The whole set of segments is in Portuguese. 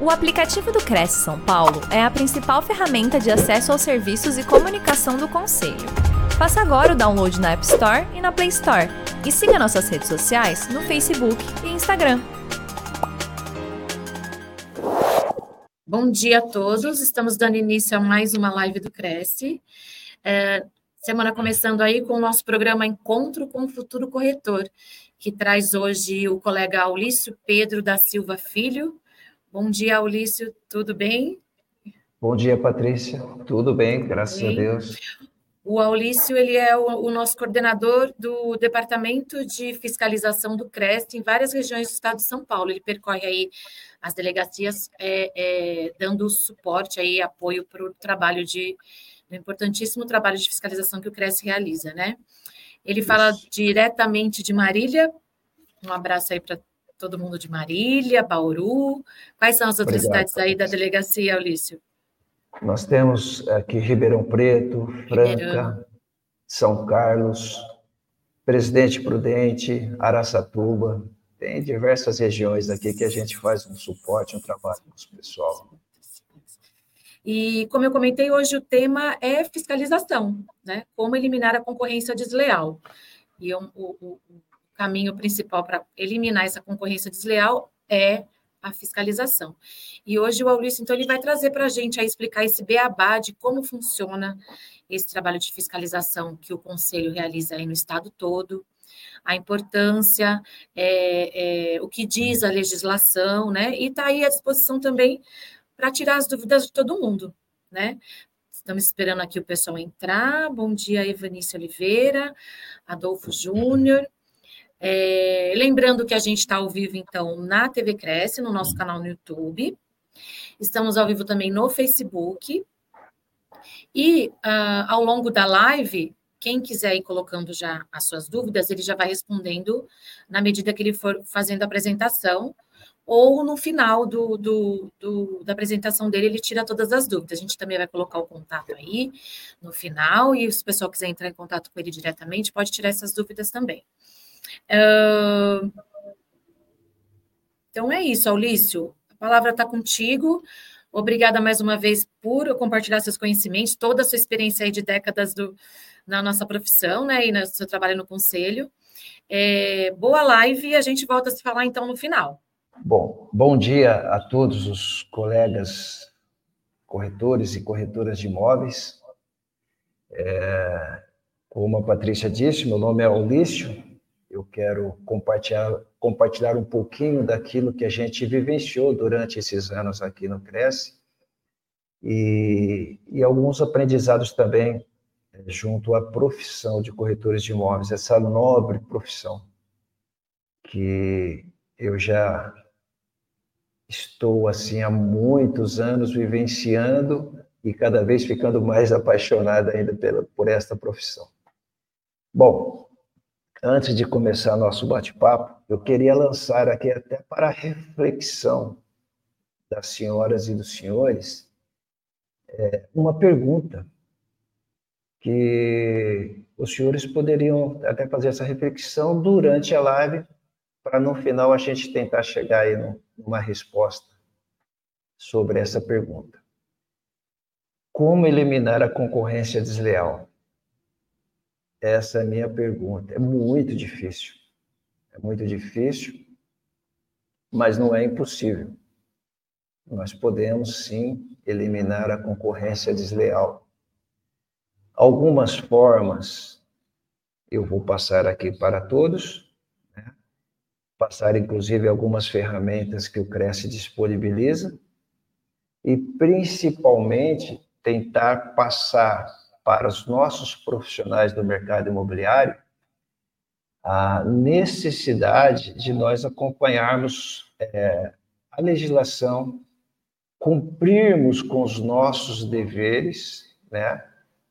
O aplicativo do Cresce São Paulo é a principal ferramenta de acesso aos serviços e comunicação do Conselho. Faça agora o download na App Store e na Play Store. E siga nossas redes sociais no Facebook e Instagram. Bom dia a todos, estamos dando início a mais uma live do Cresce. É, semana começando aí com o nosso programa Encontro com o Futuro Corretor, que traz hoje o colega Aulício Pedro da Silva Filho, Bom dia, Ulício, tudo bem? Bom dia, Patrícia. Tudo bem, graças bem. a Deus. O Aulício, ele é o, o, nosso coordenador do Departamento de Fiscalização do CREST em várias regiões do estado de São Paulo. Ele percorre aí as delegacias, é, é, dando suporte aí, apoio para o trabalho de, o importantíssimo trabalho de fiscalização que o CREST realiza, né? Ele fala Isso. diretamente de Marília. Um abraço aí para todo mundo de Marília, Bauru. Quais são as outras Obrigado, cidades aí da delegacia, Ulício? Nós temos aqui Ribeirão Preto, Franca, Ribeirão. São Carlos, Presidente Prudente, Araçatuba. Tem diversas regiões aqui que a gente faz um suporte, um trabalho com o pessoal. E, como eu comentei, hoje o tema é fiscalização, né? Como eliminar a concorrência desleal. E o, o, caminho principal para eliminar essa concorrência desleal é a fiscalização. E hoje o Aulício, então, ele vai trazer para a gente a explicar esse beabá de como funciona esse trabalho de fiscalização que o Conselho realiza aí no estado todo, a importância, é, é, o que diz a legislação, né? E está aí à disposição também para tirar as dúvidas de todo mundo, né? Estamos esperando aqui o pessoal entrar. Bom dia, Evanice Oliveira, Adolfo Júnior. É, lembrando que a gente está ao vivo, então, na TV Cresce, no nosso canal no YouTube. Estamos ao vivo também no Facebook. E uh, ao longo da live, quem quiser ir colocando já as suas dúvidas, ele já vai respondendo na medida que ele for fazendo a apresentação, ou no final do, do, do, da apresentação dele, ele tira todas as dúvidas. A gente também vai colocar o contato aí no final, e se o pessoal quiser entrar em contato com ele diretamente, pode tirar essas dúvidas também. Então é isso, Aulício. A palavra está contigo. Obrigada mais uma vez por compartilhar seus conhecimentos, toda a sua experiência aí de décadas do, na nossa profissão, né? E no seu trabalho no conselho. É, boa live e a gente volta a se falar então no final. Bom, bom dia a todos os colegas corretores e corretoras de imóveis. É, como a Patrícia disse, meu nome é Aulício, eu quero compartilhar, compartilhar um pouquinho daquilo que a gente vivenciou durante esses anos aqui no Cresce e, e alguns aprendizados também eh, junto à profissão de corretores de imóveis, essa nobre profissão que eu já estou assim há muitos anos vivenciando e cada vez ficando mais apaixonado ainda pela, por esta profissão. Bom, antes de começar nosso bate-papo, eu queria lançar aqui até para reflexão das senhoras e dos senhores é, uma pergunta que os senhores poderiam até fazer essa reflexão durante a live para no final a gente tentar chegar aí numa resposta sobre essa pergunta. Como eliminar a concorrência desleal? Essa é a minha pergunta. É muito difícil. É muito difícil, mas não é impossível. Nós podemos sim eliminar a concorrência desleal. Algumas formas eu vou passar aqui para todos, né? passar inclusive algumas ferramentas que o Cresce disponibiliza e principalmente tentar passar para os nossos profissionais do mercado imobiliário a necessidade de nós acompanharmos é, a legislação, cumprirmos com os nossos deveres, né,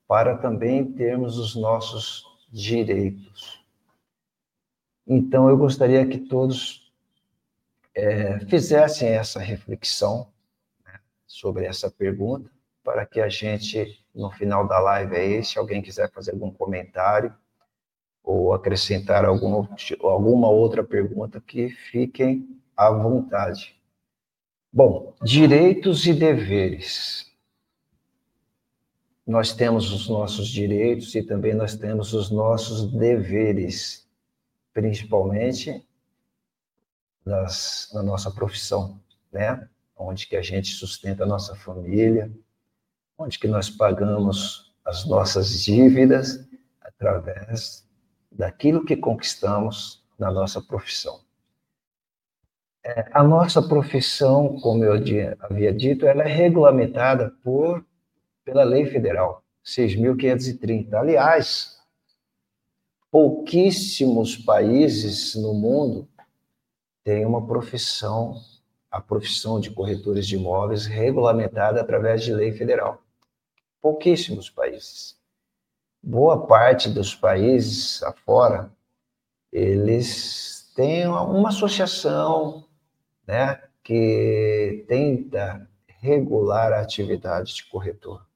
para também termos os nossos direitos. Então, eu gostaria que todos é, fizessem essa reflexão né, sobre essa pergunta, para que a gente no final da live aí, se alguém quiser fazer algum comentário ou acrescentar algum, alguma outra pergunta, que fiquem à vontade. Bom, direitos e deveres. Nós temos os nossos direitos e também nós temos os nossos deveres, principalmente nas, na nossa profissão, né? Onde que a gente sustenta a nossa família, onde que nós pagamos as nossas dívidas através daquilo que conquistamos na nossa profissão. É, a nossa profissão, como eu havia dito, ela é regulamentada por pela lei federal 6.530. Aliás, pouquíssimos países no mundo têm uma profissão, a profissão de corretores de imóveis regulamentada através de lei federal. Pouquíssimos países. Boa parte dos países afora, eles têm uma associação, né, que tenta regular a atividade de corretor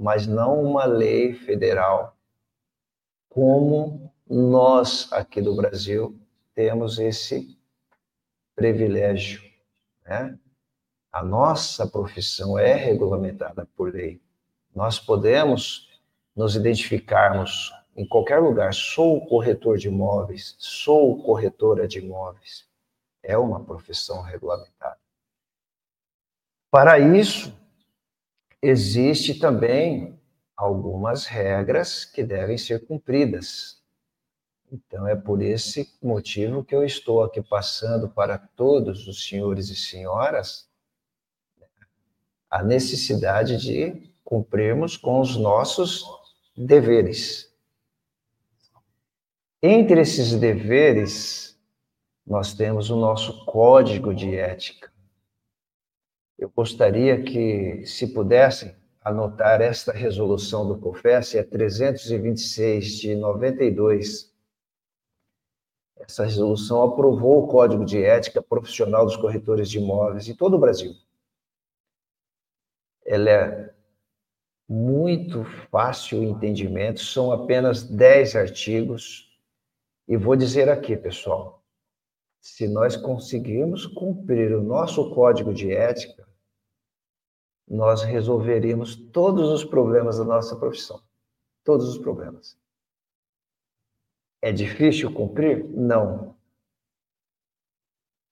mas não uma lei federal, como nós aqui do Brasil temos esse privilégio. Né? A nossa profissão é regulamentada por lei. Nós podemos nos identificarmos em qualquer lugar. Sou corretor de imóveis, sou corretora de imóveis. É uma profissão regulamentada. Para isso, existe também algumas regras que devem ser cumpridas. Então, é por esse motivo que eu estou aqui passando para todos os senhores e senhoras a necessidade de cumprirmos com os nossos deveres. Entre esses deveres, nós temos o nosso código de ética. Eu gostaria que, se pudessem, anotar esta resolução do COFES, é 326 de 92. Essa resolução aprovou o Código de Ética Profissional dos Corretores de Imóveis em todo o Brasil. Ela é muito fácil entendimento, são apenas 10 artigos. E vou dizer aqui, pessoal, se nós conseguirmos cumprir o nosso código de ética, nós resolveríamos todos os problemas da nossa profissão. Todos os problemas. É difícil cumprir? Não.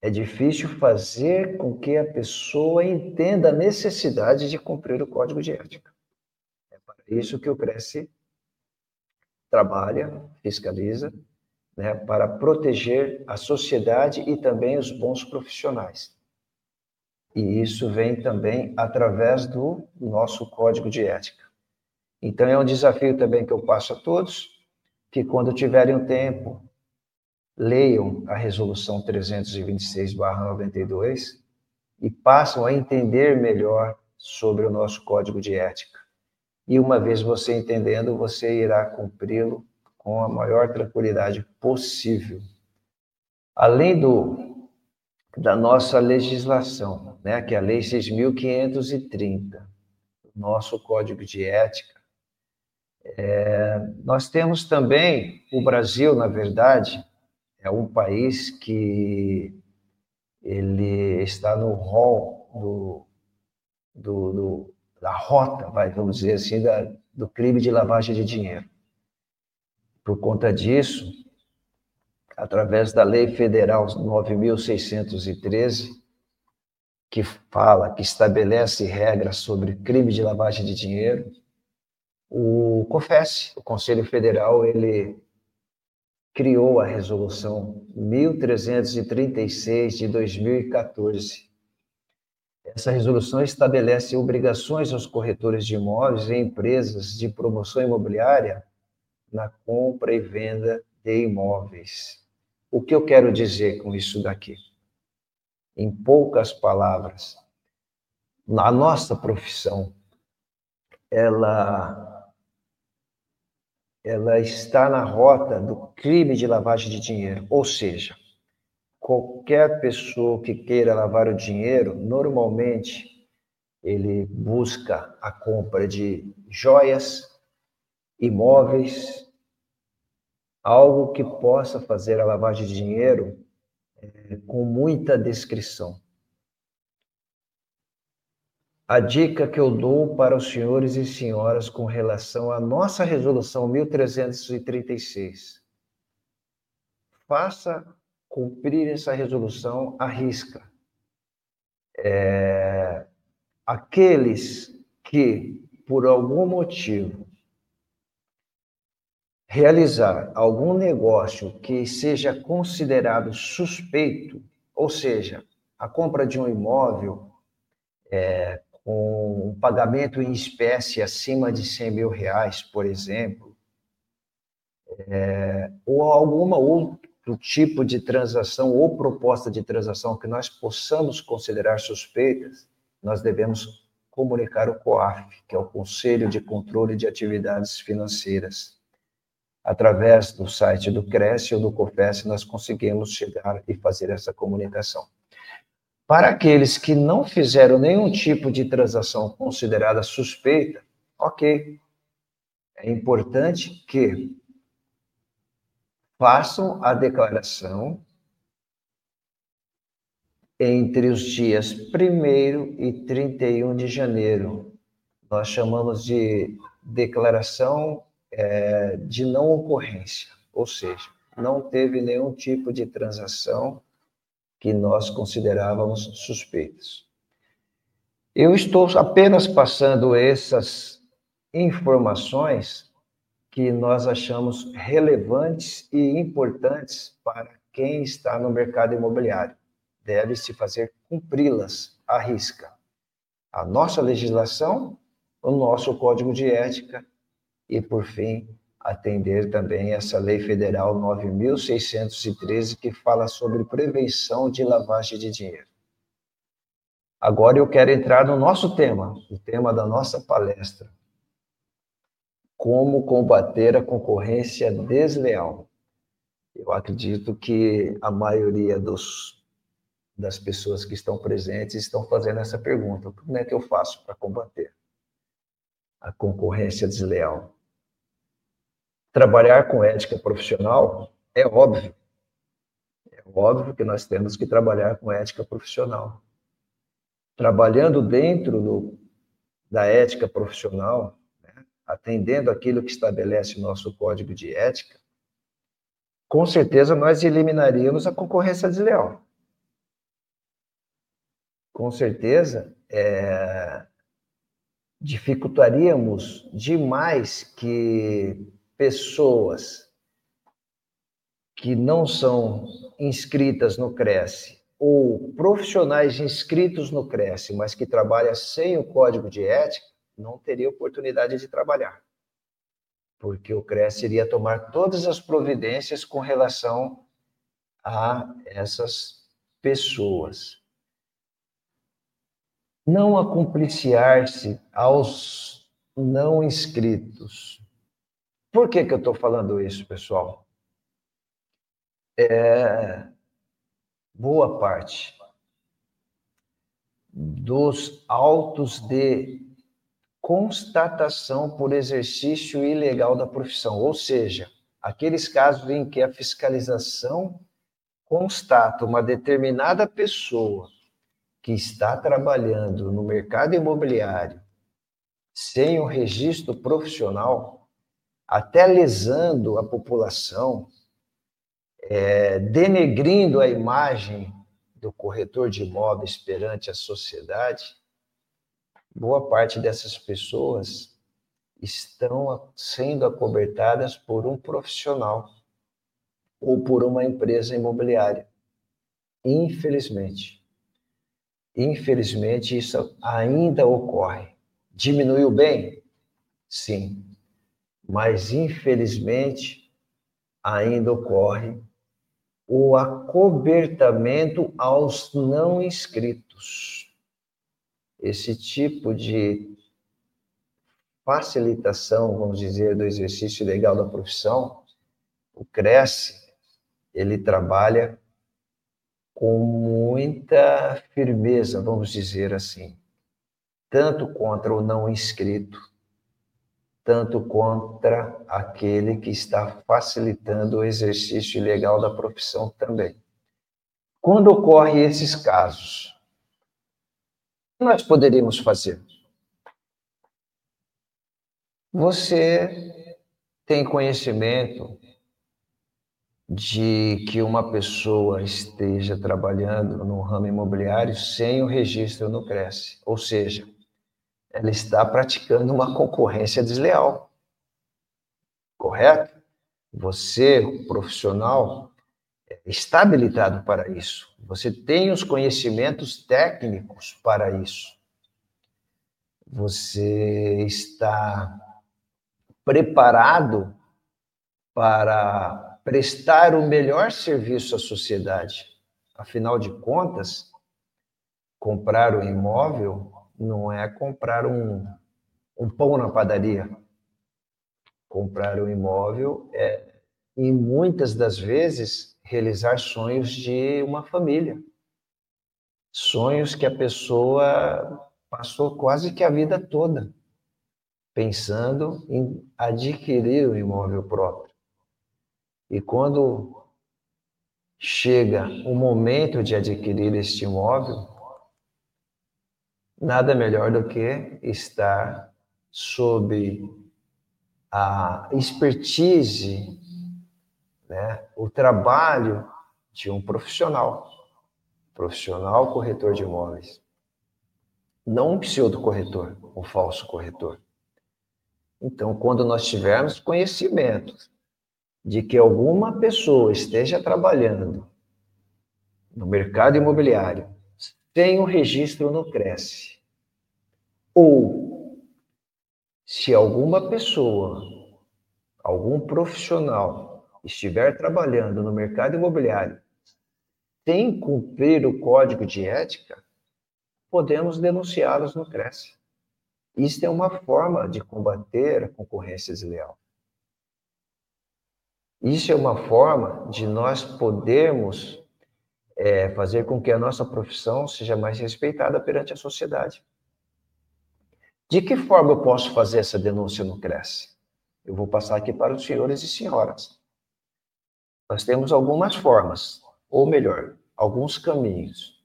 É difícil fazer com que a pessoa entenda a necessidade de cumprir o código de ética. Isso que o Cresce trabalha, fiscaliza, né, para proteger a sociedade e também os bons profissionais. E isso vem também através do nosso código de ética. Então, é um desafio também que eu passo a todos, que quando tiverem um tempo, leiam a resolução 326/92 e passam a entender melhor sobre o nosso código de ética. E uma vez você entendendo, você irá cumpri-lo com a maior tranquilidade possível. Além do da nossa legislação, né, que é a Lei 6.530, nosso Código de Ética. É, nós temos também, o Brasil, na verdade, é um país que ele está no rol do, do, do, da rota, vai, vamos dizer assim, da, do crime de lavagem de dinheiro. Por conta disso, através da Lei Federal 9.613, que fala, que estabelece regras sobre crime de lavagem de dinheiro, o COFES, o Conselho Federal, ele criou a resolução 1336 de 2014. Essa resolução estabelece obrigações aos corretores de imóveis e empresas de promoção imobiliária na compra e venda de imóveis. O que eu quero dizer com isso daqui? Em poucas palavras, a nossa profissão, ela ela está na rota do crime de lavagem de dinheiro, ou seja, qualquer pessoa que queira lavar o dinheiro, normalmente ele busca a compra de joias, imóveis, algo que possa fazer a lavagem de dinheiro é, com muita descrição. a dica que eu dou para os senhores e senhoras com relação à nossa resolução 1336. Faça cumprir essa resolução à risca. É, aqueles que, por algum motivo, realizar algum negócio que seja considerado suspeito, ou seja, a compra de um imóvel é, com um pagamento em espécie acima de 100 mil reais, por exemplo, é, ou alguma outro tipo de transação ou proposta de transação que nós possamos considerar suspeitas, nós devemos comunicar o COAF, que é o Conselho de Controle de Atividades Financeiras através do site do Cresce ou do COFES, nós conseguimos chegar e fazer essa comunicação. Para aqueles que não fizeram nenhum tipo de transação considerada suspeita, ok. É importante que façam a declaração entre os dias 1 e 31 de janeiro. Nós chamamos de declaração é, de não ocorrência, ou seja, não teve nenhum tipo de transação que nós considerávamos suspeitas. Eu estou apenas passando essas informações que nós achamos relevantes e importantes para quem está no mercado imobiliário. Deve-se fazer cumpri-las à risca. A nossa legislação, o nosso código de ética e, por fim, atender também essa Lei Federal 9.613, que fala sobre prevenção de lavagem de dinheiro. Agora eu quero entrar no nosso tema, o tema da nossa palestra. Como combater a concorrência desleal. Eu acredito que a maioria dos, das pessoas que estão presentes estão fazendo essa pergunta: como é que eu faço para combater a concorrência desleal? Trabalhar com ética profissional é óbvio. É óbvio que nós temos que trabalhar com ética profissional. Trabalhando dentro do, da ética profissional, atendendo aquilo que estabelece o nosso código de ética, com certeza nós eliminaríamos a concorrência desleal. Com certeza, é, dificultaríamos demais que pessoas que não são inscritas no Cresce ou profissionais inscritos no Cresce, mas que trabalham sem o código de ética, não teria oportunidade de trabalhar. Porque o Cresce iria tomar todas as providências com relação a essas pessoas. Não acompliciar-se aos não inscritos, por que, que eu estou falando isso, pessoal? É, boa parte dos autos de constatação por exercício ilegal da profissão, ou seja, aqueles casos em que a fiscalização constata uma determinada pessoa que está trabalhando no mercado imobiliário sem o registro profissional, até lesando a população, é, denegrindo a imagem do corretor de imóveis perante a sociedade, boa parte dessas pessoas estão sendo acobertadas por um profissional ou por uma empresa imobiliária. Infelizmente. Infelizmente, isso ainda ocorre. Diminuiu bem? Sim mas infelizmente ainda ocorre o acobertamento aos não inscritos. Esse tipo de facilitação, vamos dizer, do exercício legal da profissão, o Cresce, ele trabalha com muita firmeza, vamos dizer assim, tanto contra o não inscrito, tanto contra aquele que está facilitando o exercício ilegal da profissão também. Quando ocorrem esses casos, nós poderíamos fazer? Você tem conhecimento de que uma pessoa esteja trabalhando no ramo imobiliário sem o registro no Cresce, ou seja, ela está praticando uma concorrência desleal. Correto? Você, profissional, está habilitado para isso. Você tem os conhecimentos técnicos para isso. Você está preparado para prestar o melhor serviço à sociedade. Afinal de contas, comprar um imóvel não é comprar um, um pão na padaria. Comprar um imóvel é, e muitas das vezes, realizar sonhos de uma família. Sonhos que a pessoa passou quase que a vida toda pensando em adquirir o um imóvel próprio. E quando chega o momento de adquirir este imóvel, nada melhor do que estar sob a expertise, né, o trabalho de um profissional, profissional corretor de imóveis. Não um pseudo corretor, um falso corretor. Então, quando nós tivermos conhecimento de que alguma pessoa esteja trabalhando no mercado imobiliário sem o registro no Cresce, ou se alguma pessoa, algum profissional estiver trabalhando no mercado imobiliário sem cumprir o código de ética, podemos denunciá-los no Cresce. Isso é uma forma de combater a concorrência desleal. Isso é uma forma de nós podermos é, fazer com que a nossa profissão seja mais respeitada perante a sociedade. De que forma eu posso fazer essa denúncia no Cresce? Eu vou passar aqui para os senhores e senhoras. Nós temos algumas formas, ou melhor, alguns caminhos.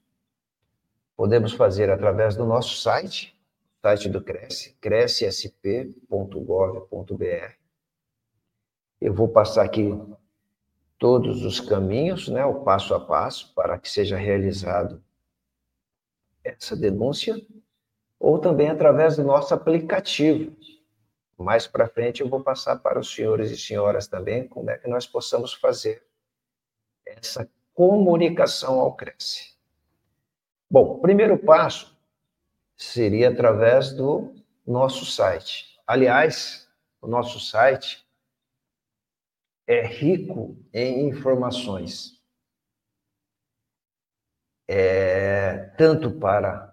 Podemos fazer através do nosso site, site do Cresce, crescsp.gov.br. Eu vou passar aqui todos os caminhos, né, o passo a passo, para que seja realizado essa denúncia, ou também através do nosso aplicativo. Mais para frente eu vou passar para os senhores e senhoras também como é que nós possamos fazer essa comunicação ao Cresce. Bom, primeiro passo seria através do nosso site. Aliás, o nosso site é rico em informações, é, tanto para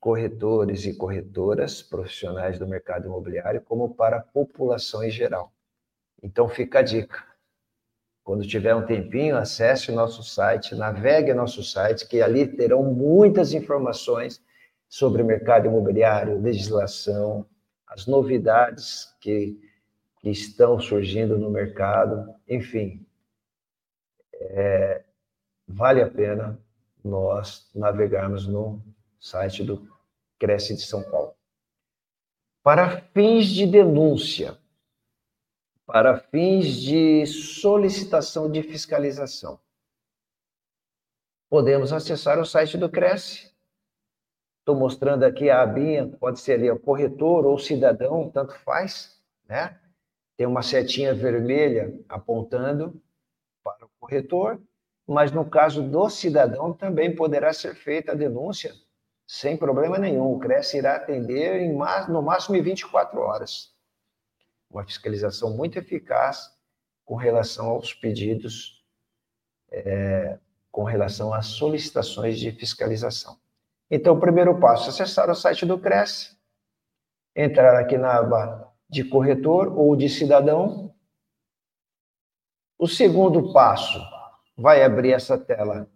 corretores e corretoras profissionais do mercado imobiliário, como para a população em geral. Então, fica a dica. Quando tiver um tempinho, acesse o nosso site, navegue nosso site, que ali terão muitas informações sobre mercado imobiliário, legislação, as novidades que, que estão surgindo no mercado, enfim. É, vale a pena nós navegarmos no site do Cresce de São Paulo. Para fins de denúncia, para fins de solicitação de fiscalização, podemos acessar o site do Cresce Estou mostrando aqui a abinha, pode ser ali o corretor ou cidadão, tanto faz, né? Tem uma setinha vermelha apontando para o corretor, mas no caso do cidadão também poderá ser feita a denúncia sem problema nenhum. O CRES irá atender em, no máximo em 24 horas. Uma fiscalização muito eficaz com relação aos pedidos, é, com relação às solicitações de fiscalização. Então, o primeiro passo, acessar o site do Cresce, entrar aqui na aba de corretor ou de cidadão. O segundo passo, vai abrir essa tela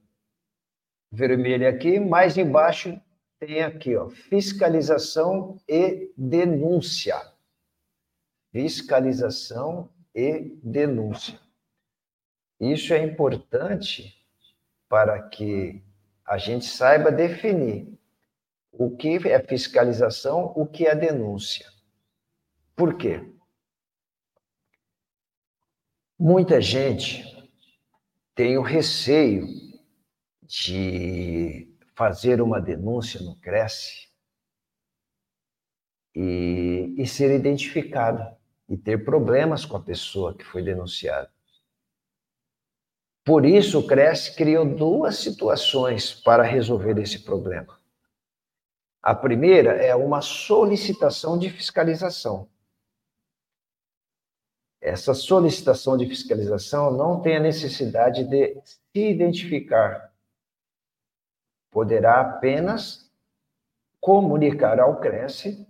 vermelha aqui, mais embaixo tem aqui, ó, fiscalização e denúncia. Fiscalização e denúncia. Isso é importante para que a gente saiba definir o que é fiscalização, o que é denúncia. Por quê? Muita gente tem o receio de fazer uma denúncia no Cresce e, e ser identificado e ter problemas com a pessoa que foi denunciada. Por isso, o Cresce criou duas situações para resolver esse problema. A primeira é uma solicitação de fiscalização. Essa solicitação de fiscalização não tem a necessidade de se identificar. Poderá apenas comunicar ao Cresce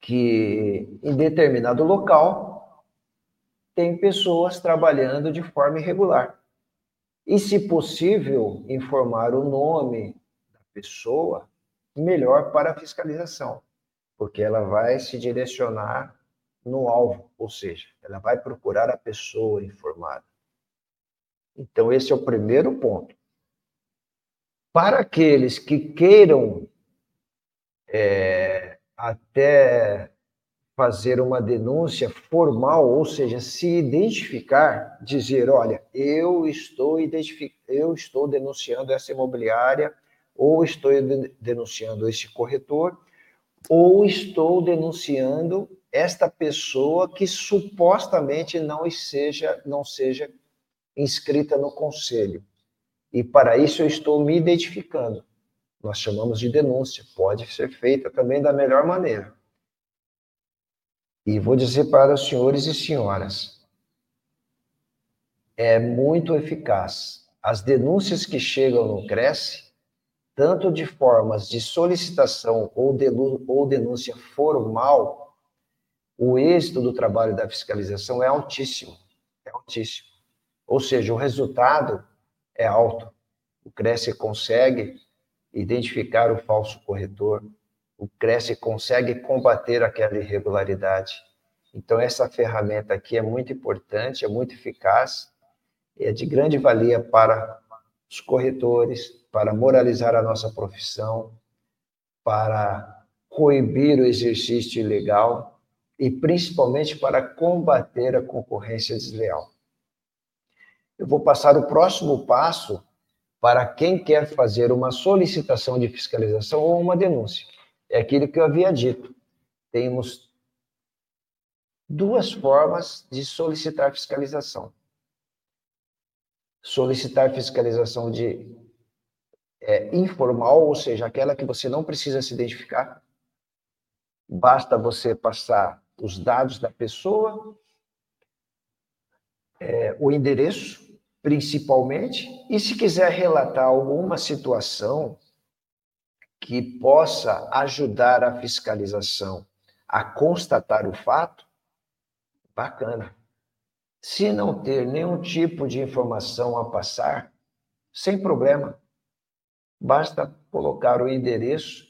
que em determinado local tem pessoas trabalhando de forma irregular. E, se possível, informar o nome da pessoa melhor para a fiscalização, porque ela vai se direcionar no alvo, ou seja, ela vai procurar a pessoa informada. Então, esse é o primeiro ponto. Para aqueles que queiram é, até fazer uma denúncia formal, ou seja, se identificar, dizer, olha, eu estou eu estou denunciando essa imobiliária, ou estou denunciando esse corretor, ou estou denunciando esta pessoa que supostamente não seja não seja inscrita no conselho. E para isso eu estou me identificando nós chamamos de denúncia, pode ser feita também da melhor maneira. E vou dizer para os senhores e senhoras, é muito eficaz. As denúncias que chegam no Cresce, tanto de formas de solicitação ou, ou denúncia formal, o êxito do trabalho da fiscalização é altíssimo. É altíssimo. Ou seja, o resultado é alto. O Cresce consegue identificar o falso corretor, o Cresce consegue combater aquela irregularidade. Então, essa ferramenta aqui é muito importante, é muito eficaz, é de grande valia para os corretores, para moralizar a nossa profissão, para coibir o exercício ilegal e principalmente para combater a concorrência desleal. Eu vou passar o próximo passo para quem quer fazer uma solicitação de fiscalização ou uma denúncia. É aquilo que eu havia dito. Temos duas formas de solicitar fiscalização. Solicitar fiscalização de é, informal, ou seja, aquela que você não precisa se identificar. Basta você passar os dados da pessoa, é, o endereço, principalmente, e se quiser relatar alguma situação que possa ajudar a fiscalização a constatar o fato, bacana. Se não ter nenhum tipo de informação a passar, sem problema. Basta colocar o endereço,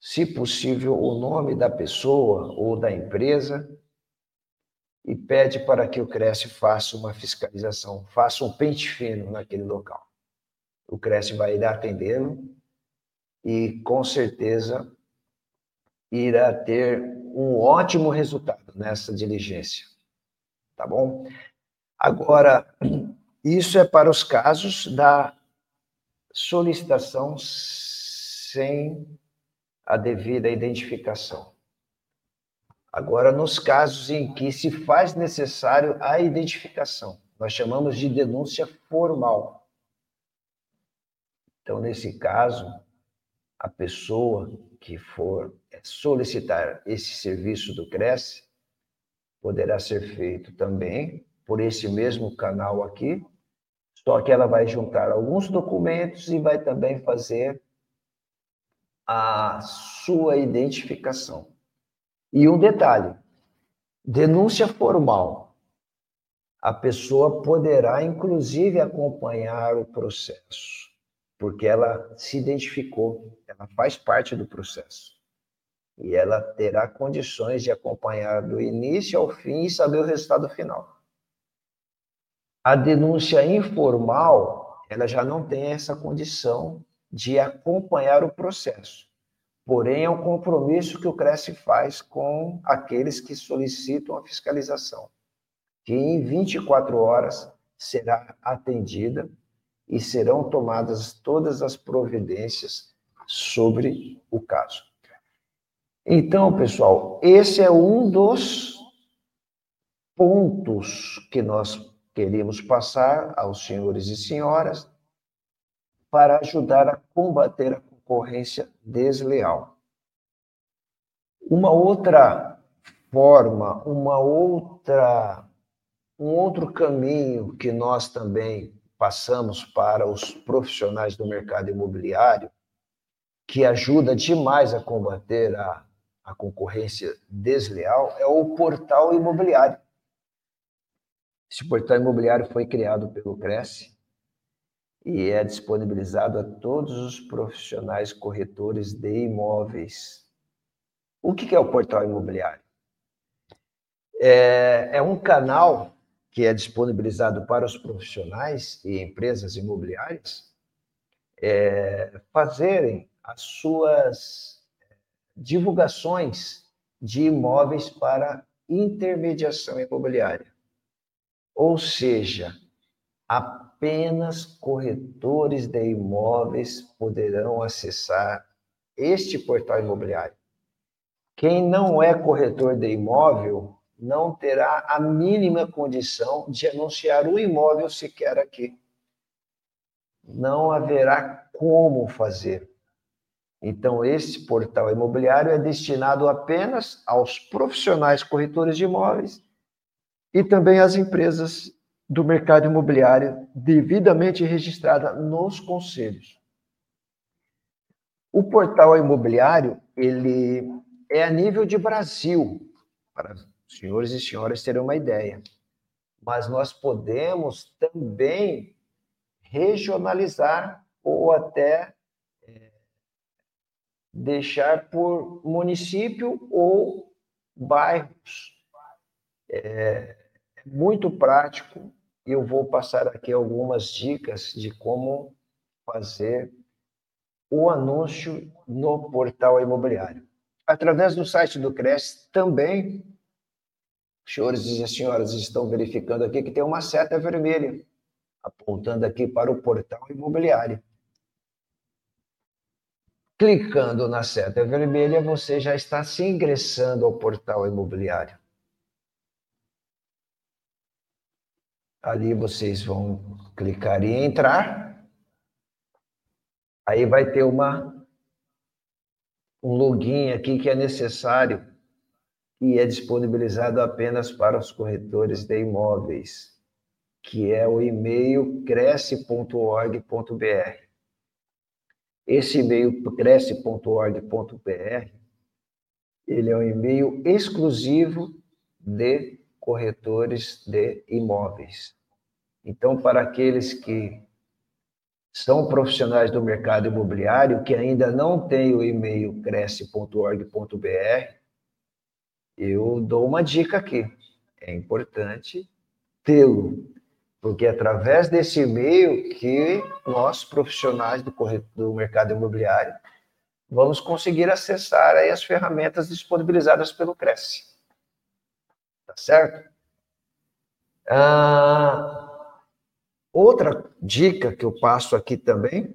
se possível, o nome da pessoa ou da empresa e pede para que o Cresce faça uma fiscalização, faça um pente fino naquele local. O Cresce vai ir atendê-lo e, com certeza, irá ter um ótimo resultado nessa diligência. Tá bom? Agora, isso é para os casos da solicitação sem a devida identificação. Agora, nos casos em que se faz necessário a identificação, nós chamamos de denúncia formal. Então, nesse caso, a pessoa que for solicitar esse serviço do Cresce poderá ser feito também por esse mesmo canal aqui, só que ela vai juntar alguns documentos e vai também fazer a sua identificação. E um detalhe: denúncia formal. A pessoa poderá, inclusive, acompanhar o processo, porque ela se identificou, ela faz parte do processo. E ela terá condições de acompanhar do início ao fim e saber o resultado final. A denúncia informal, ela já não tem essa condição de acompanhar o processo. Porém, é um compromisso que o Cresce faz com aqueles que solicitam a fiscalização, que em 24 horas será atendida e serão tomadas todas as providências sobre o caso. Então, pessoal, esse é um dos pontos que nós queríamos passar aos senhores e senhoras para ajudar a combater a concorrência desleal. Uma outra forma, uma outra um outro caminho que nós também passamos para os profissionais do mercado imobiliário, que ajuda demais a combater a, a concorrência desleal, é o portal imobiliário. Esse portal imobiliário foi criado pelo Cresce e é disponibilizado a todos os profissionais corretores de imóveis. O que é o portal imobiliário? É, é um canal que é disponibilizado para os profissionais e empresas imobiliárias é, fazerem as suas divulgações de imóveis para intermediação imobiliária. Ou seja, a apenas corretores de imóveis poderão acessar este portal imobiliário. Quem não é corretor de imóvel não terá a mínima condição de anunciar o imóvel sequer aqui. Não haverá como fazer. Então, esse portal imobiliário é destinado apenas aos profissionais corretores de imóveis e também às empresas do mercado imobiliário devidamente registrada nos conselhos. O portal imobiliário, ele é a nível de Brasil, para os senhores e senhoras terem uma ideia. Mas nós podemos também regionalizar ou até é, deixar por município ou bairros. É, muito prático eu vou passar aqui algumas dicas de como fazer o anúncio no portal imobiliário. Através do site do CRES também, senhores e senhoras estão verificando aqui que tem uma seta vermelha apontando aqui para o portal imobiliário. Clicando na seta vermelha, você já está se ingressando ao portal imobiliário. Ali vocês vão clicar em entrar. Aí vai ter uma um login aqui que é necessário e é disponibilizado apenas para os corretores de imóveis, que é o e-mail cresce.org.br. Esse e-mail cresce.org.br, ele é um e-mail exclusivo de corretores de imóveis. Então, para aqueles que são profissionais do mercado imobiliário que ainda não têm o e-mail cresce.org.br, eu dou uma dica aqui. É importante tê-lo, porque é através desse e-mail que nós, profissionais do, do mercado imobiliário, vamos conseguir acessar as ferramentas disponibilizadas pelo Cresce. Tá certo? Ah, outra dica que eu passo aqui também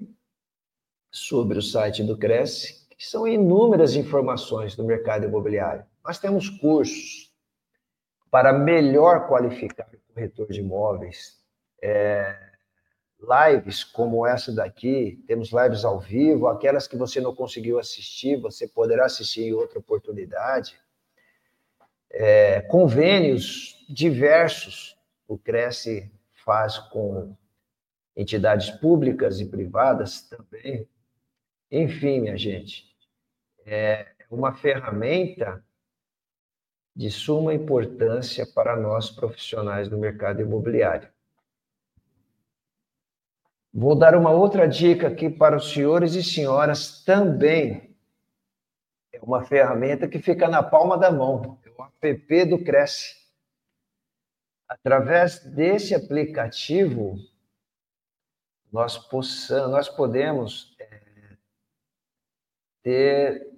sobre o site do Cresce, que são inúmeras informações do mercado imobiliário. Nós temos cursos para melhor qualificar o corretor de imóveis, é, lives como essa daqui, temos lives ao vivo, aquelas que você não conseguiu assistir, você poderá assistir em outra oportunidade é, convênios diversos o Cresce faz com entidades públicas e privadas também. Enfim, minha gente, é uma ferramenta de suma importância para nós profissionais do mercado imobiliário. Vou dar uma outra dica aqui para os senhores e senhoras também. É uma ferramenta que fica na palma da mão o app do Cresce. Através desse aplicativo, nós, possamos, nós podemos é, ter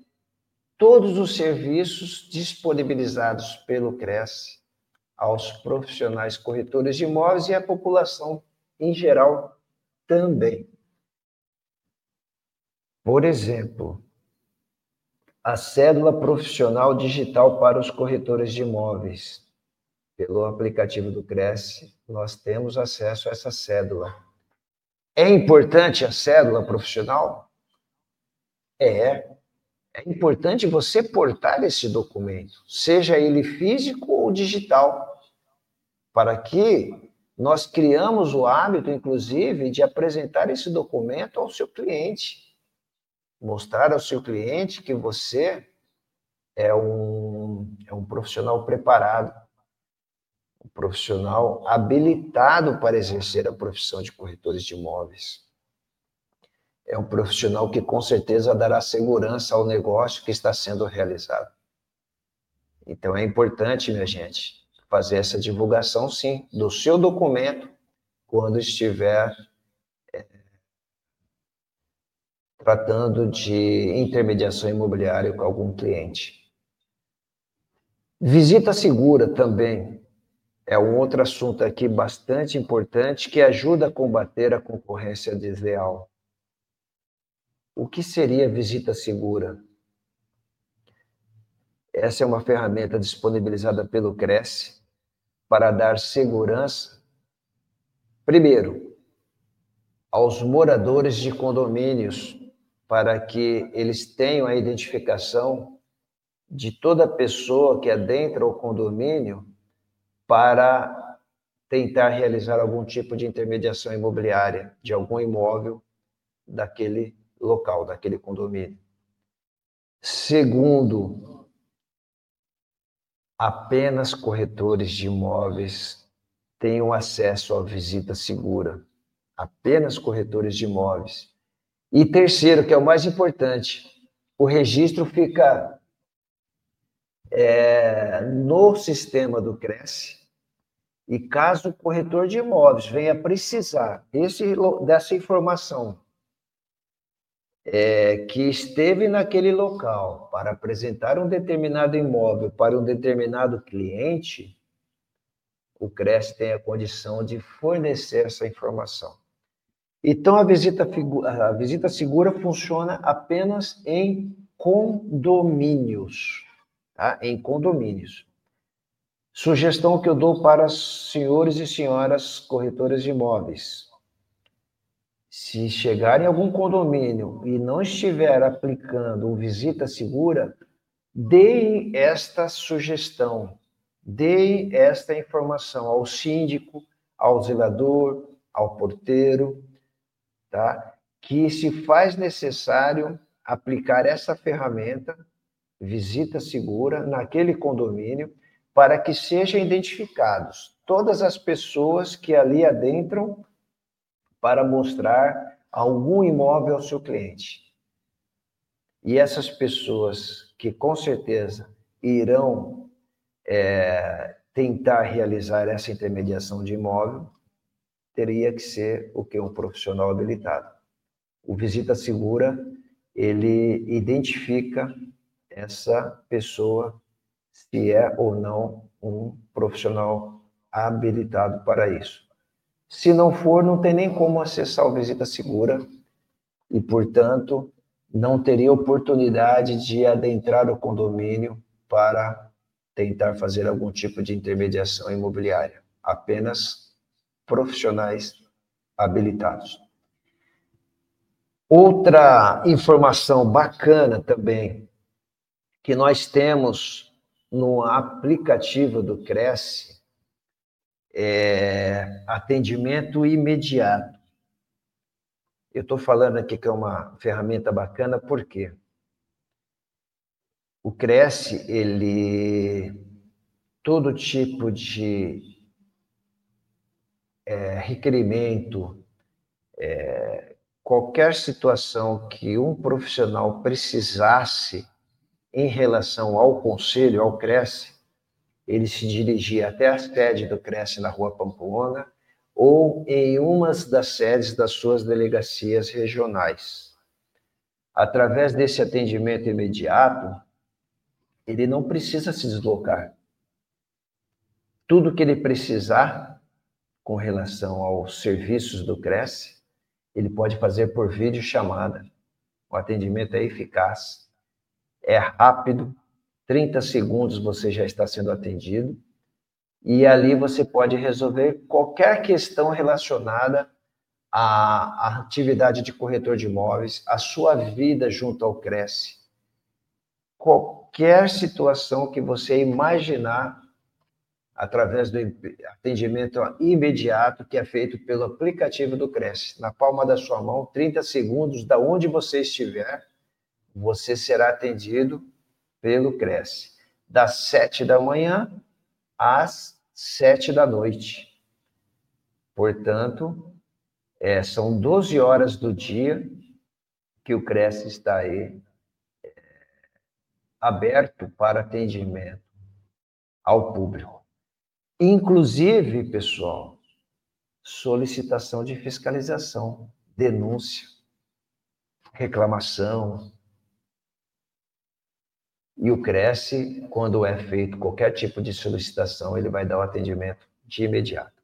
todos os serviços disponibilizados pelo CRES aos profissionais corretores de imóveis e à população em geral também. Por exemplo, a cédula profissional digital para os corretores de imóveis. Pelo aplicativo do Cresce, nós temos acesso a essa cédula. É importante a cédula profissional? É. É importante você portar esse documento, seja ele físico ou digital, para que nós criamos o hábito, inclusive, de apresentar esse documento ao seu cliente. Mostrar ao seu cliente que você é um, é um profissional preparado, um profissional habilitado para exercer a profissão de corretores de imóveis é um profissional que com certeza dará segurança ao negócio que está sendo realizado. Então é importante, minha gente, fazer essa divulgação, sim, do seu documento quando estiver é, tratando de intermediação imobiliária com algum cliente. Visita segura também é um outro assunto aqui bastante importante que ajuda a combater a concorrência desleal. O que seria visita segura? Essa é uma ferramenta disponibilizada pelo Cresce para dar segurança, primeiro, aos moradores de condomínios, para que eles tenham a identificação de toda pessoa que adentra o condomínio para tentar realizar algum tipo de intermediação imobiliária de algum imóvel daquele local, daquele condomínio. Segundo, apenas corretores de imóveis tenham acesso à visita segura. Apenas corretores de imóveis. E terceiro, que é o mais importante, o registro fica é, no sistema do Cresce. E caso o corretor de imóveis venha precisar dessa informação é, que esteve naquele local para apresentar um determinado imóvel para um determinado cliente, o CRES tem a condição de fornecer essa informação. Então, a visita, a visita segura funciona apenas em condomínios, tá? Em condomínios. Sugestão que eu dou para senhores e senhoras corretores de imóveis se chegar em algum condomínio e não estiver aplicando o visita segura, dê esta sugestão, dê esta informação ao síndico, ao zelador, ao porteiro, tá? Que se faz necessário aplicar essa ferramenta, visita segura, naquele condomínio, para que sejam identificados todas as pessoas que ali adentram para mostrar algum imóvel ao seu cliente. E essas pessoas que com certeza irão é, tentar realizar essa intermediação de imóvel, teria que ser o que um profissional habilitado. O visita segura ele identifica essa pessoa se é ou não um profissional habilitado para isso. Se não for, não tem nem como acessar o Visita Segura e, portanto, não teria oportunidade de adentrar o condomínio para tentar fazer algum tipo de intermediação imobiliária. Apenas profissionais habilitados. Outra informação bacana também que nós temos no aplicativo do Cresce é, atendimento imediato. Eu estou falando aqui que é uma ferramenta bacana, por quê? O Cresce, ele todo tipo de é, requerimento, é, qualquer situação que um profissional precisasse em relação ao conselho, ao Cresce, ele se dirigia até a sede do Cresce na Rua Pamplona ou em uma das sedes das suas delegacias regionais. através desse atendimento imediato, ele não precisa se deslocar. Tudo que ele precisar com relação aos serviços do Cresce, ele pode fazer por vídeo chamada. O atendimento é eficaz, é rápido, 30 segundos você já está sendo atendido, e ali você pode resolver qualquer questão relacionada à, à atividade de corretor de imóveis, a sua vida junto ao Cresce. Qualquer situação que você imaginar através do atendimento imediato que é feito pelo aplicativo do Cresce. Na palma da sua mão, 30 segundos, da onde você estiver, você será atendido pelo Cresce. Das 7 da manhã às 7 da noite. Portanto, é, são 12 horas do dia que o Cresce está aí é, aberto para atendimento ao público. Inclusive, pessoal, solicitação de fiscalização, denúncia, reclamação. E o Cresce, quando é feito qualquer tipo de solicitação, ele vai dar o atendimento de imediato.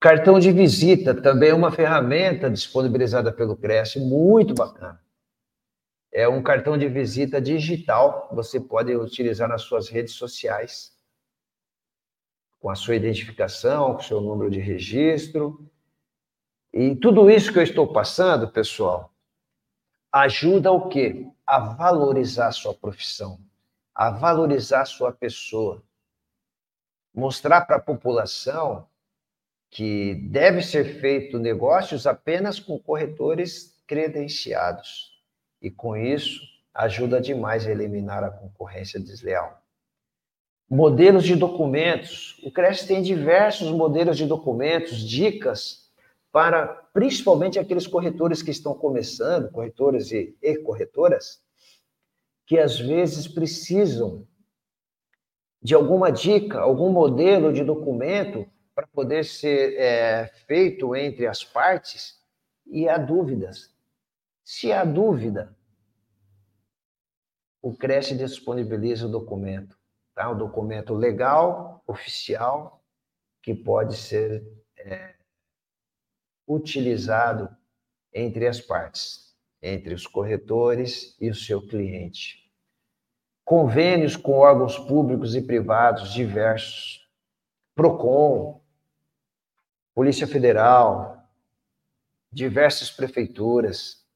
Cartão de visita também é uma ferramenta disponibilizada pelo Cresce, muito bacana. É um cartão de visita digital, você pode utilizar nas suas redes sociais com a sua identificação, com o seu número de registro. E tudo isso que eu estou passando, pessoal, ajuda o quê? A valorizar a sua profissão, a valorizar a sua pessoa. Mostrar para a população que deve ser feito negócios apenas com corretores credenciados. E com isso, ajuda demais a eliminar a concorrência desleal. Modelos de documentos. O Cresce tem diversos modelos de documentos, dicas para principalmente aqueles corretores que estão começando, corretores e, e corretoras, que às vezes precisam de alguma dica, algum modelo de documento para poder ser é, feito entre as partes e há dúvidas. Se há dúvida, o Cresce disponibiliza o documento tá? um documento legal, oficial, que pode ser é, utilizado entre as partes, entre os corretores e o seu cliente. Convênios com órgãos públicos e privados diversos, PROCON, Polícia Federal, diversas prefeituras.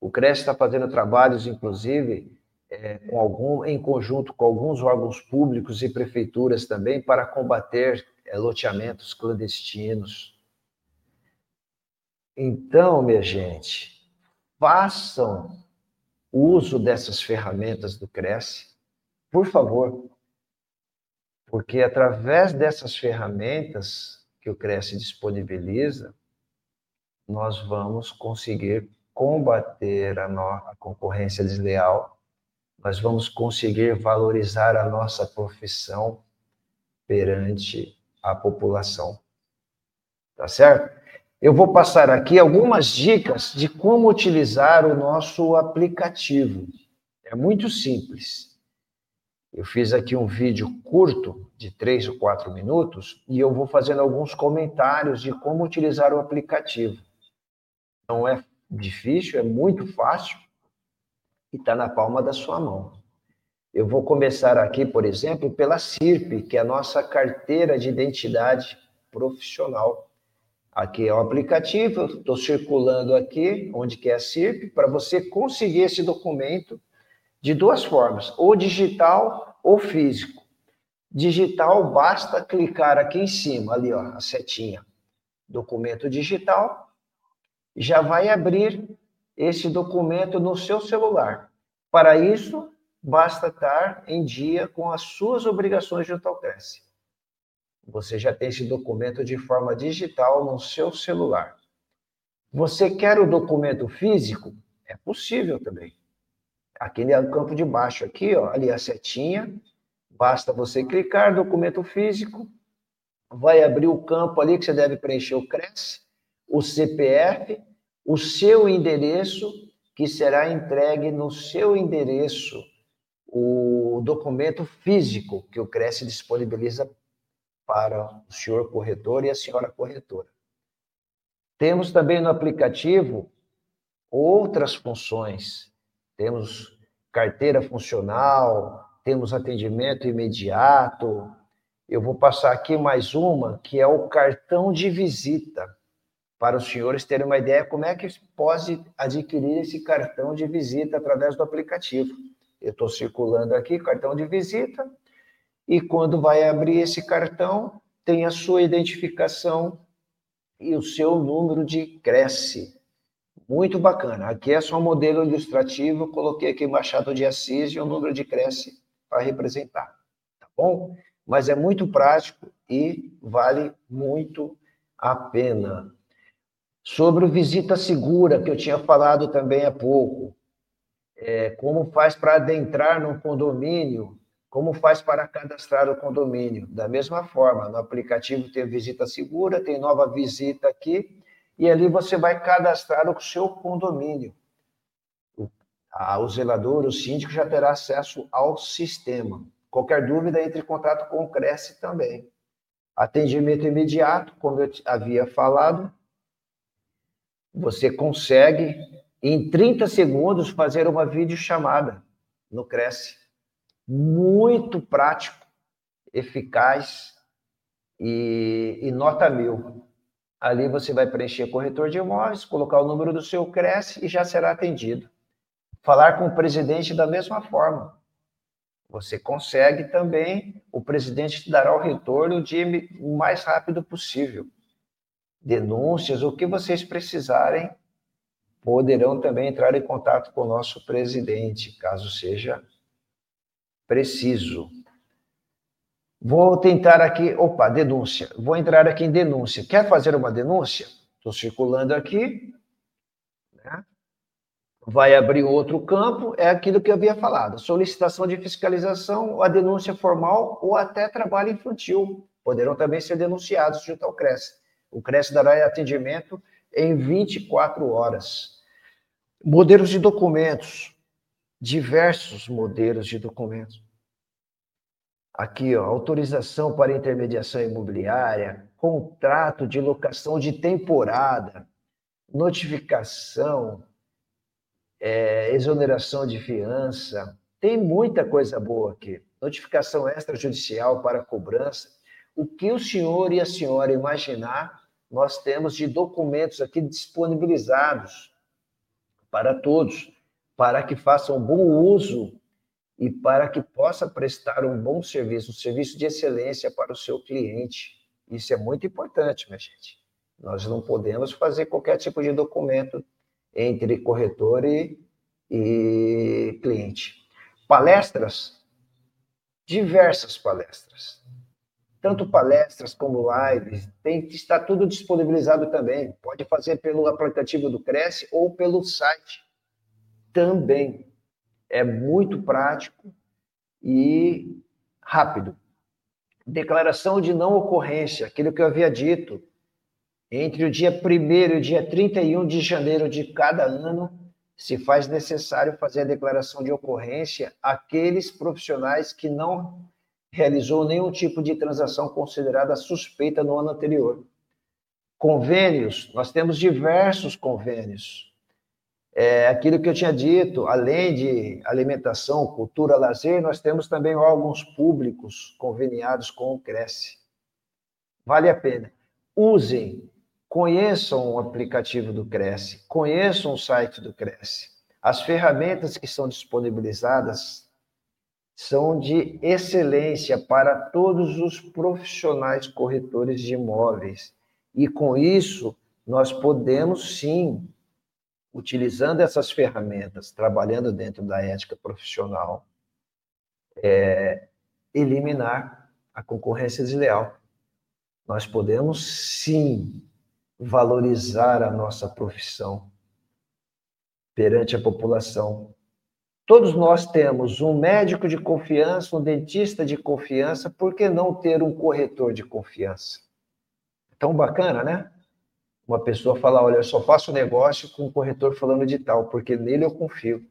O CRES está fazendo trabalhos, inclusive, é, com algum, em conjunto com alguns órgãos públicos e prefeituras também, para combater é, loteamentos clandestinos. Então, minha gente, façam uso dessas ferramentas do Cresce, por favor, porque através dessas ferramentas que o Cresce disponibiliza, nós vamos conseguir combater a, a concorrência desleal nós vamos conseguir valorizar a nossa profissão perante a população. Tá certo? Eu vou passar aqui algumas dicas de como utilizar o nosso aplicativo. É muito simples. Eu fiz aqui um vídeo curto, de três ou quatro minutos, e eu vou fazendo alguns comentários de como utilizar o aplicativo. Não é difícil, é muito fácil e está na palma da sua mão. Eu vou começar aqui, por exemplo, pela CIRP, que é a nossa carteira de identidade profissional. Aqui é o aplicativo, estou circulando aqui, onde que é a CIRP, para você conseguir esse documento de duas formas, ou digital ou físico. Digital, basta clicar aqui em cima, ali, ó, a setinha. Documento digital, já vai abrir esse documento no seu celular. Para isso, basta estar em dia com as suas obrigações de Autalcresce. Você já tem esse documento de forma digital no seu celular. Você quer o documento físico? É possível também. Aqui no campo de baixo, aqui, ó, ali a setinha, basta você clicar documento físico, vai abrir o campo ali que você deve preencher o CRES, o CPF o seu endereço, que será entregue no seu endereço o documento físico que o Cresce disponibiliza para o senhor corretor e a senhora corretora. Temos também no aplicativo outras funções. Temos carteira funcional, temos atendimento imediato. Eu vou passar aqui mais uma, que é o cartão de visita, para os senhores terem uma ideia como é que pode adquirir esse cartão de visita através do aplicativo. Eu estou circulando aqui, cartão de visita, e quando vai abrir esse cartão, tem a sua identificação e o seu número de Cresce. Muito bacana. Aqui é só um modelo ilustrativo, coloquei aqui Machado de Assis e o número de Cresce para representar, tá bom? Mas é muito prático e vale muito a pena. Sobre o visita segura, que eu tinha falado também há pouco, é, como faz para adentrar num condomínio como faz para cadastrar o condomínio? Da mesma forma, no aplicativo tem visita segura, tem nova visita aqui, e ali você vai cadastrar o seu condomínio. O, a, o zelador, o síndico já terá acesso ao sistema. Qualquer dúvida, entre em contato com o Cresce também. Atendimento imediato, como eu havia falado, você consegue, em 30 segundos, fazer uma videochamada no Cresce muito prático, eficaz e, e, nota mil. Ali você vai preencher corretor de imóveis, colocar o número do seu Cresce e já será atendido. Falar com o presidente da mesma forma. Você consegue também, o presidente te dará o retorno o mais rápido possível. Denúncias, o que vocês precisarem, poderão também entrar em contato com o nosso presidente, caso seja preciso. Vou tentar aqui, opa, denúncia. Vou entrar aqui em denúncia. Quer fazer uma denúncia? Estou circulando aqui. Né? Vai abrir outro campo, é aquilo que eu havia falado: solicitação de fiscalização, a denúncia formal ou até trabalho infantil. Poderão também ser denunciados junto ao CRES. O CRES dará atendimento em 24 horas. Modelos de documentos diversos modelos de documentos. Aqui, ó, autorização para intermediação imobiliária, contrato de locação de temporada, notificação, é, exoneração de fiança. Tem muita coisa boa aqui. Notificação extrajudicial para cobrança. O que o senhor e a senhora imaginar, nós temos de documentos aqui disponibilizados para todos para que faça um bom uso e para que possa prestar um bom serviço, um serviço de excelência para o seu cliente. Isso é muito importante, minha gente. Nós não podemos fazer qualquer tipo de documento entre corretor e, e cliente. Palestras, diversas palestras. Tanto palestras como lives, tem, está tudo disponibilizado também. Pode fazer pelo aplicativo do Cresce ou pelo site também é muito prático e rápido. Declaração de não ocorrência, aquilo que eu havia dito, entre o dia 1 e o dia 31 de janeiro de cada ano, se faz necessário fazer a declaração de ocorrência aqueles profissionais que não realizou nenhum tipo de transação considerada suspeita no ano anterior. Convênios, nós temos diversos convênios é, aquilo que eu tinha dito, além de alimentação, cultura, lazer, nós temos também órgãos públicos conveniados com o Cresce. Vale a pena. Usem, conheçam o aplicativo do Cresce, conheçam o site do Cresce. As ferramentas que são disponibilizadas são de excelência para todos os profissionais corretores de imóveis. E com isso, nós podemos sim utilizando essas ferramentas, trabalhando dentro da ética profissional, é, eliminar a concorrência desleal. Nós podemos sim valorizar a nossa profissão perante a população. Todos nós temos um médico de confiança, um dentista de confiança, por que não ter um corretor de confiança? Tão bacana, né? uma pessoa falar, olha, eu só faço negócio com o corretor falando de tal, porque nele eu confio.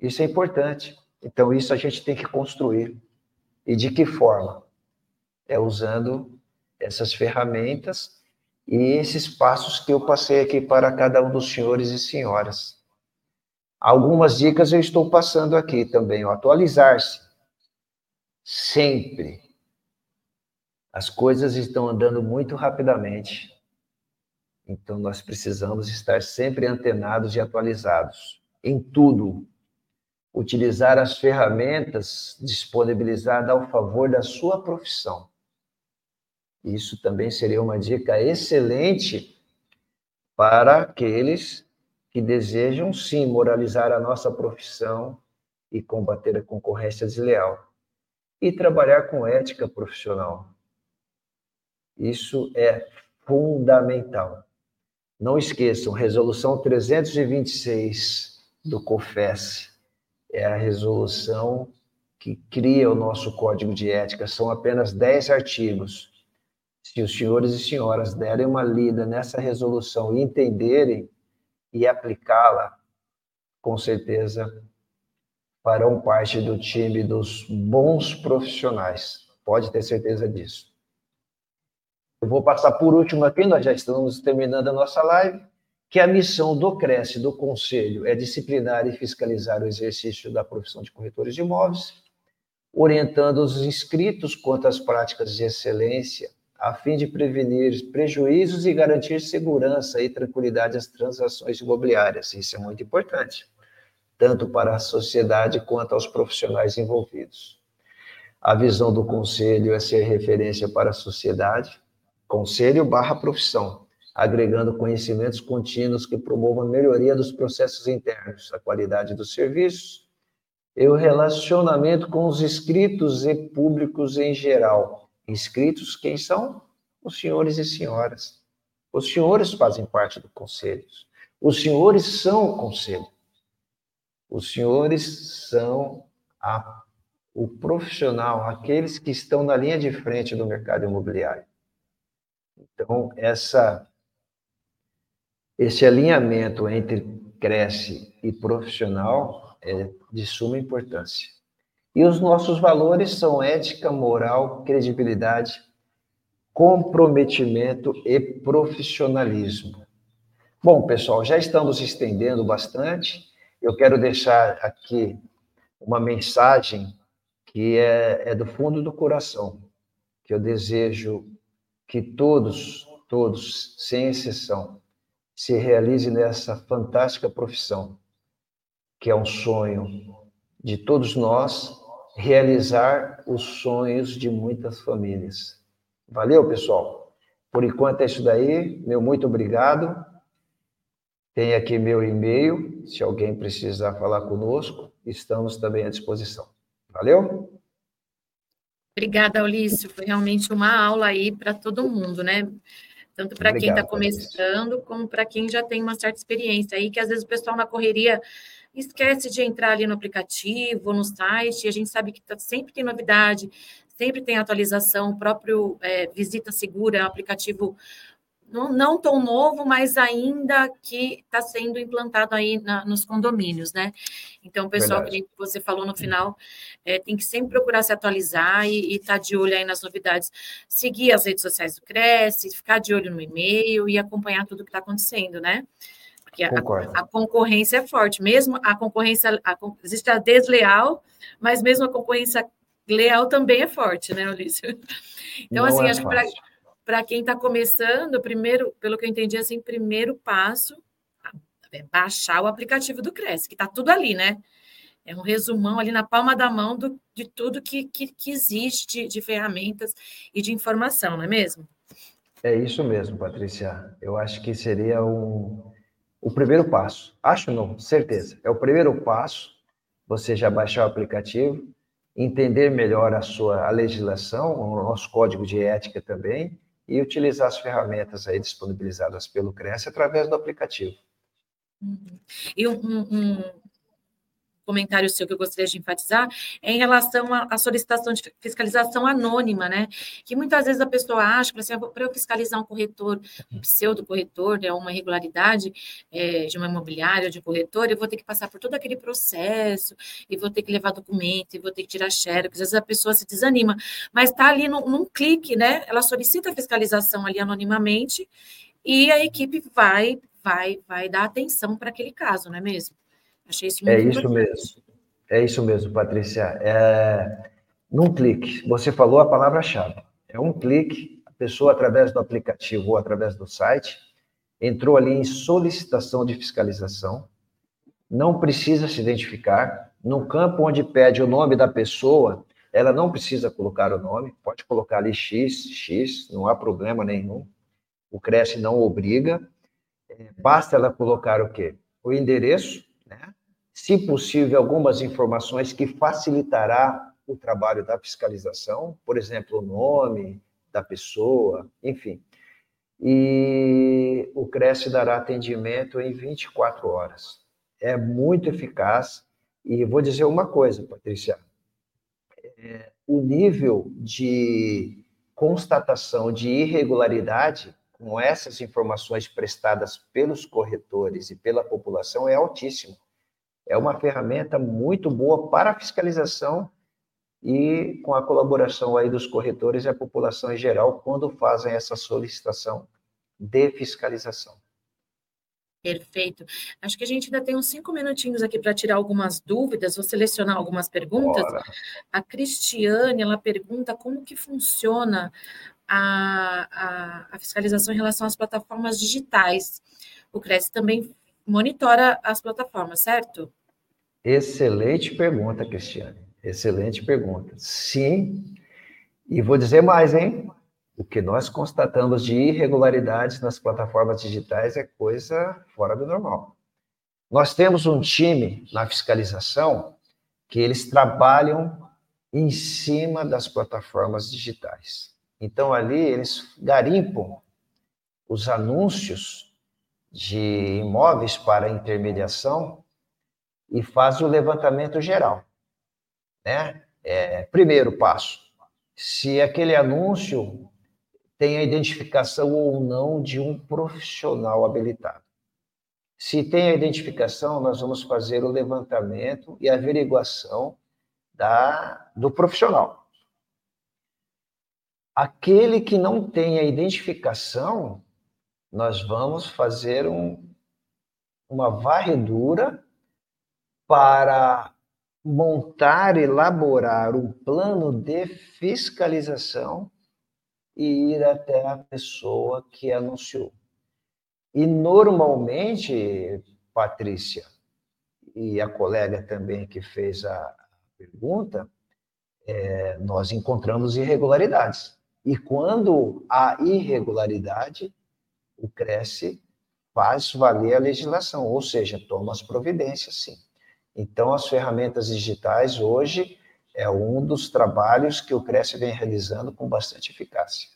Isso é importante. Então, isso a gente tem que construir. E de que forma? É usando essas ferramentas e esses passos que eu passei aqui para cada um dos senhores e senhoras. Algumas dicas eu estou passando aqui também. Atualizar-se. Sempre. As coisas estão andando muito rapidamente. Então, nós precisamos estar sempre antenados e atualizados em tudo. Utilizar as ferramentas disponibilizadas ao favor da sua profissão. Isso também seria uma dica excelente para aqueles que desejam, sim, moralizar a nossa profissão e combater a concorrência desleal. E trabalhar com ética profissional. Isso é fundamental. Não esqueçam, resolução 326 do COFES é a resolução que cria o nosso código de ética. São apenas 10 artigos. Se os senhores e senhoras derem uma lida nessa resolução e entenderem e aplicá-la, com certeza farão parte do time dos bons profissionais. Pode ter certeza disso. Eu vou passar por último aqui, nós já estamos terminando a nossa live, que a missão do Cresce, do Conselho, é disciplinar e fiscalizar o exercício da profissão de corretores de imóveis, orientando os inscritos quanto às práticas de excelência, a fim de prevenir prejuízos e garantir segurança e tranquilidade às transações imobiliárias. Isso é muito importante, tanto para a sociedade quanto aos profissionais envolvidos. A visão do Conselho é ser referência para a sociedade, Conselho barra profissão, agregando conhecimentos contínuos que promovam a melhoria dos processos internos, a qualidade dos serviços e o relacionamento com os inscritos e públicos em geral. Inscritos, quem são? Os senhores e senhoras. Os senhores fazem parte do conselho. Os senhores são o conselho. Os senhores são a, o profissional, aqueles que estão na linha de frente do mercado imobiliário. Então, essa, esse alinhamento entre cresce e profissional é de suma importância. E os nossos valores são ética, moral, credibilidade, comprometimento e profissionalismo. Bom, pessoal, já estamos estendendo bastante. Eu quero deixar aqui uma mensagem que é, é do fundo do coração, que eu desejo que todos, todos, sem exceção, se realizem nessa fantástica profissão, que é um sonho de todos nós realizar os sonhos de muitas famílias. Valeu, pessoal? Por enquanto é isso daí. Meu muito obrigado. Tem aqui meu e-mail, se alguém precisar falar conosco, estamos também à disposição. Valeu? Obrigada, Ulício. Foi realmente uma aula aí para todo mundo, né? Tanto para quem está começando, como para quem já tem uma certa experiência aí, que às vezes o pessoal na correria esquece de entrar ali no aplicativo, no site, e a gente sabe que tá, sempre tem novidade, sempre tem atualização, o próprio é, Visita Segura, é um aplicativo não, não tão novo, mas ainda que está sendo implantado aí na, nos condomínios, né? Então, pessoal Verdade. que você falou no final é, tem que sempre procurar se atualizar e estar tá de olho aí nas novidades. Seguir as redes sociais do Cresce, ficar de olho no e-mail e acompanhar tudo que está acontecendo, né? Porque a, a, concorrência é forte, mesmo a concorrência, a, existe a desleal, mas mesmo a concorrência leal também é forte, né, Ulisses? Então, Não assim, é acho que para quem está começando, primeiro, pelo que eu entendi, assim, primeiro passo é baixar o aplicativo do Cresce, que está tudo ali, né? É um resumão ali na palma da mão do, de tudo que, que, que existe de, de ferramentas e de informação, não é mesmo? É isso mesmo, Patrícia. Eu acho que seria um, o primeiro passo. Acho não, certeza. É o primeiro passo. Você já baixar o aplicativo, entender melhor a sua a legislação, o nosso código de ética também, e utilizar as ferramentas aí disponibilizadas pelo Cresce através do aplicativo. Uhum. E um, um, comentário seu que eu gostaria de enfatizar é em relação à, solicitação de fiscalização anônima, né? Que muitas vezes a pessoa acha que assim, para eu fiscalizar um corretor, um pseudo-corretor, né, uma irregularidade é, de uma imobiliária, de um corretor, eu vou ter que passar por todo aquele processo, e vou ter que levar documento, e vou ter que tirar xerox, às vezes a pessoa se desanima, mas está ali num, num clique, né? Ela solicita a fiscalização ali anonimamente, e a equipe vai, vai, vai dar atenção para aquele caso, não é mesmo? Achei isso muito É isso mesmo. É isso mesmo, Patrícia. É, num clique, você falou a palavra-chave. É um clique, a pessoa, através do aplicativo ou através do site, entrou ali em solicitação de fiscalização, não precisa se identificar. No campo onde pede o nome da pessoa, ela não precisa colocar o nome, pode colocar ali X, X, não há problema nenhum. O Cresce não obriga. É, basta ela colocar o quê? O endereço, né? Se possível, algumas informações que facilitará o trabalho da fiscalização, por exemplo, o nome da pessoa, enfim. E o Cresce dará atendimento em 24 horas. É muito eficaz. E vou dizer uma coisa, Patrícia: é, o nível de constatação de irregularidade com essas informações prestadas pelos corretores e pela população é altíssimo é uma ferramenta muito boa para a fiscalização e com a colaboração aí dos corretores e a população em geral quando fazem essa solicitação de fiscalização. Perfeito. Acho que a gente ainda tem uns cinco minutinhos aqui para tirar algumas dúvidas, vou selecionar algumas perguntas. Bora. A Cristiane, ela pergunta como que funciona a, a, a fiscalização em relação às plataformas digitais. O Cresce também monitora as plataformas, certo? Excelente pergunta, Cristiane. Excelente pergunta. Sim, e vou dizer mais, hein? O que nós constatamos de irregularidades nas plataformas digitais é coisa fora do normal. Nós temos um time na fiscalização que eles trabalham em cima das plataformas digitais. Então, ali, eles garimpam os anúncios de imóveis para intermediação e faz o levantamento geral. Né? É, primeiro passo, se aquele anúncio tem a identificação ou não de um profissional habilitado. Se tem a identificação, nós vamos fazer o levantamento e averiguação da, do profissional. Aquele que não tem a identificação, nós vamos fazer um, uma varredura para montar, elaborar um plano de fiscalização e ir até a pessoa que anunciou. E normalmente, Patrícia, e a colega também que fez a pergunta, é, nós encontramos irregularidades. E quando há irregularidade, o Cresce faz valer a legislação, ou seja, toma as providências, sim. Então, as ferramentas digitais hoje é um dos trabalhos que o Cresce vem realizando com bastante eficácia.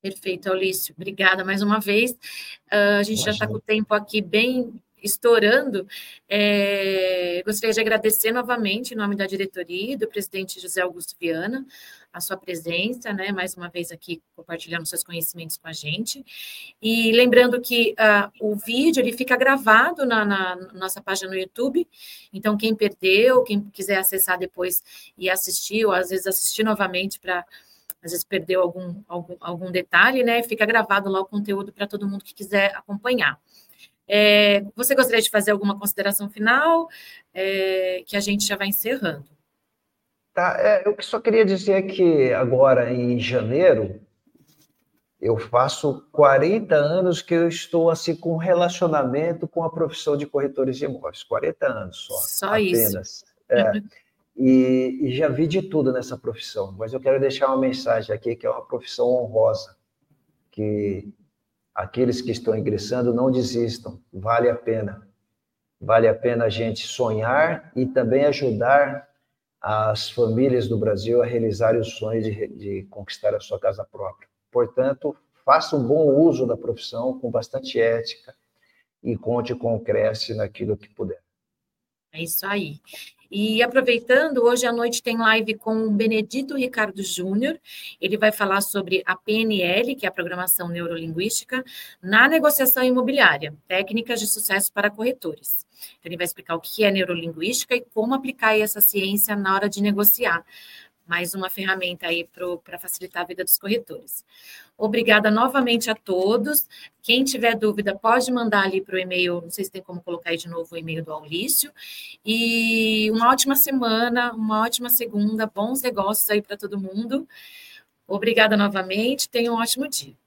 Perfeito, Aulício. Obrigada mais uma vez. Uh, a gente Imagina. já está com o tempo aqui bem estourando. É, gostaria de agradecer novamente, em nome da diretoria e do presidente José Augusto Viana, a sua presença, né, mais uma vez aqui compartilhando seus conhecimentos com a gente. E lembrando que uh, o vídeo ele fica gravado na, na, nossa página no YouTube, então quem perdeu, quem quiser acessar depois e assistir, ou às vezes assistir novamente para às vezes perdeu algum, algum, algum detalhe, né? Fica gravado lá o conteúdo para todo mundo que quiser acompanhar. É, você gostaria de fazer alguma consideração final? É, que a gente já vai encerrando. Tá, é, eu só queria dizer que agora em janeiro eu faço 40 anos que eu estou assim com relacionamento com a profissão de corretores de imóveis. 40 anos só. Só apenas. isso. É, e, e, já vi de tudo nessa profissão, mas eu quero deixar uma mensagem aqui que é uma profissão honrosa, que aqueles que estão ingressando não desistam, vale a pena. Vale a pena a gente sonhar e também ajudar as famílias do Brasil a realizarem o sonho de, de conquistar a sua casa própria. Portanto, faça um bom uso da profissão com bastante ética e conte com o Cresce naquilo que puder. É isso aí. E aproveitando, hoje à noite tem live com o Benedito Ricardo Júnior. Ele vai falar sobre a PNL, que é a programação neurolinguística, na negociação imobiliária, técnicas de sucesso para corretores. Então, ele vai explicar o que é neurolinguística e como aplicar essa ciência na hora de negociar mais uma ferramenta aí para facilitar a vida dos corretores. Obrigada novamente a todos. Quem tiver dúvida, pode mandar ali para o e-mail, não sei se tem como colocar aí de novo o e-mail do Aulício. E uma ótima semana, uma ótima segunda, bons negócios aí para todo mundo. Obrigada novamente, tenha um ótimo dia.